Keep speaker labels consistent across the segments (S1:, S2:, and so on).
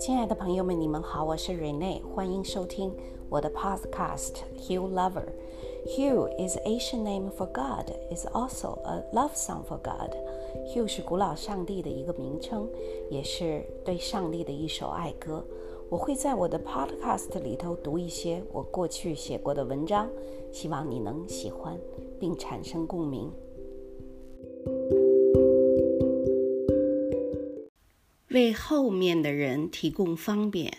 S1: 亲爱的朋友们，你们好，我是 Rene，欢迎收听我的 Podcast Hugh Lover。Hugh is Asian name for God, is also a love song for God. Hugh 是古老上帝的一个名称，也是对上帝的一首爱歌。我会在我的 Podcast 里头读一些我过去写过的文章，希望你能喜欢并产生共鸣。为后面的人提供方便。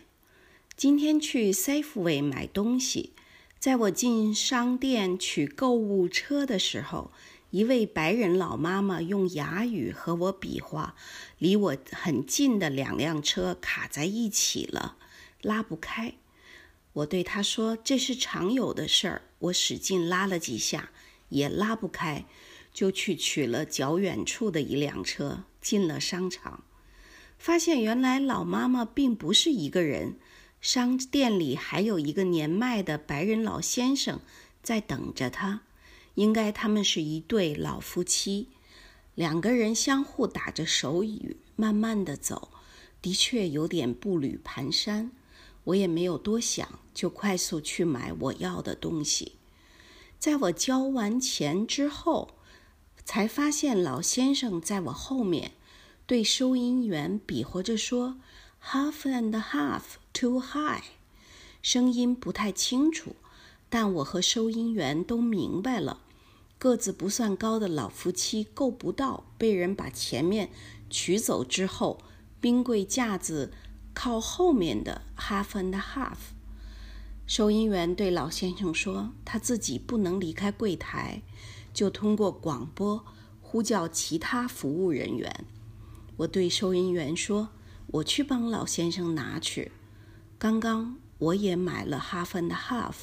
S1: 今天去 Safeway 买东西，在我进商店取购物车的时候，一位白人老妈妈用哑语和我比划，离我很近的两辆车卡在一起了，拉不开。我对她说：“这是常有的事儿。”我使劲拉了几下，也拉不开，就去取了较远处的一辆车，进了商场。发现原来老妈妈并不是一个人，商店里还有一个年迈的白人老先生在等着他。应该他们是一对老夫妻，两个人相互打着手语，慢慢的走，的确有点步履蹒跚。我也没有多想，就快速去买我要的东西。在我交完钱之后，才发现老先生在我后面。对收银员比划着说：“Half and half too high。”声音不太清楚，但我和收银员都明白了。个子不算高的老夫妻够不到，被人把前面取走之后，冰柜架子靠后面的 half and half。收银员对老先生说：“他自己不能离开柜台，就通过广播呼叫其他服务人员。”我对收银员说：“我去帮老先生拿去。刚刚我也买了 half and half，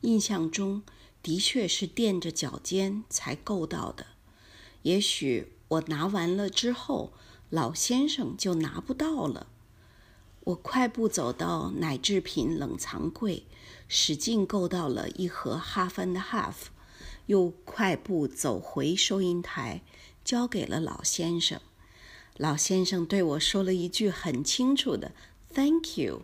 S1: 印象中的确是垫着脚尖才够到的。也许我拿完了之后，老先生就拿不到了。”我快步走到奶制品冷藏柜，使劲够到了一盒 half and half，又快步走回收银台，交给了老先生。老先生对我说了一句很清楚的 “Thank you”。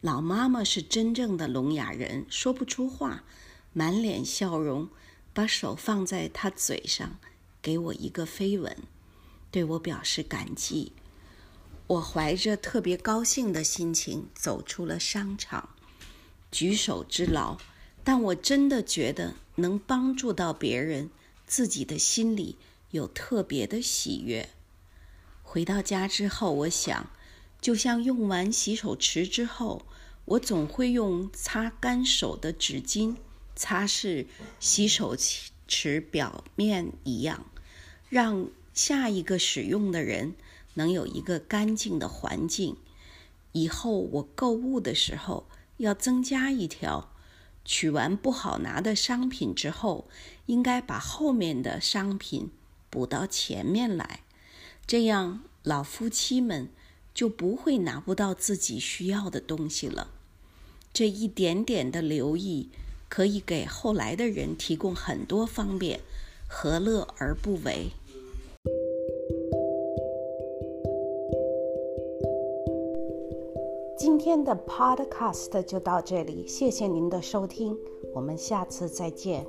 S1: 老妈妈是真正的聋哑人，说不出话，满脸笑容，把手放在他嘴上，给我一个飞吻，对我表示感激。我怀着特别高兴的心情走出了商场，举手之劳，但我真的觉得能帮助到别人，自己的心里有特别的喜悦。回到家之后，我想，就像用完洗手池之后，我总会用擦干手的纸巾擦拭洗手池表面一样，让下一个使用的人能有一个干净的环境。以后我购物的时候要增加一条：取完不好拿的商品之后，应该把后面的商品补到前面来。这样，老夫妻们就不会拿不到自己需要的东西了。这一点点的留意，可以给后来的人提供很多方便，何乐而不为？今天的 Podcast 就到这里，谢谢您的收听，我们下次再见。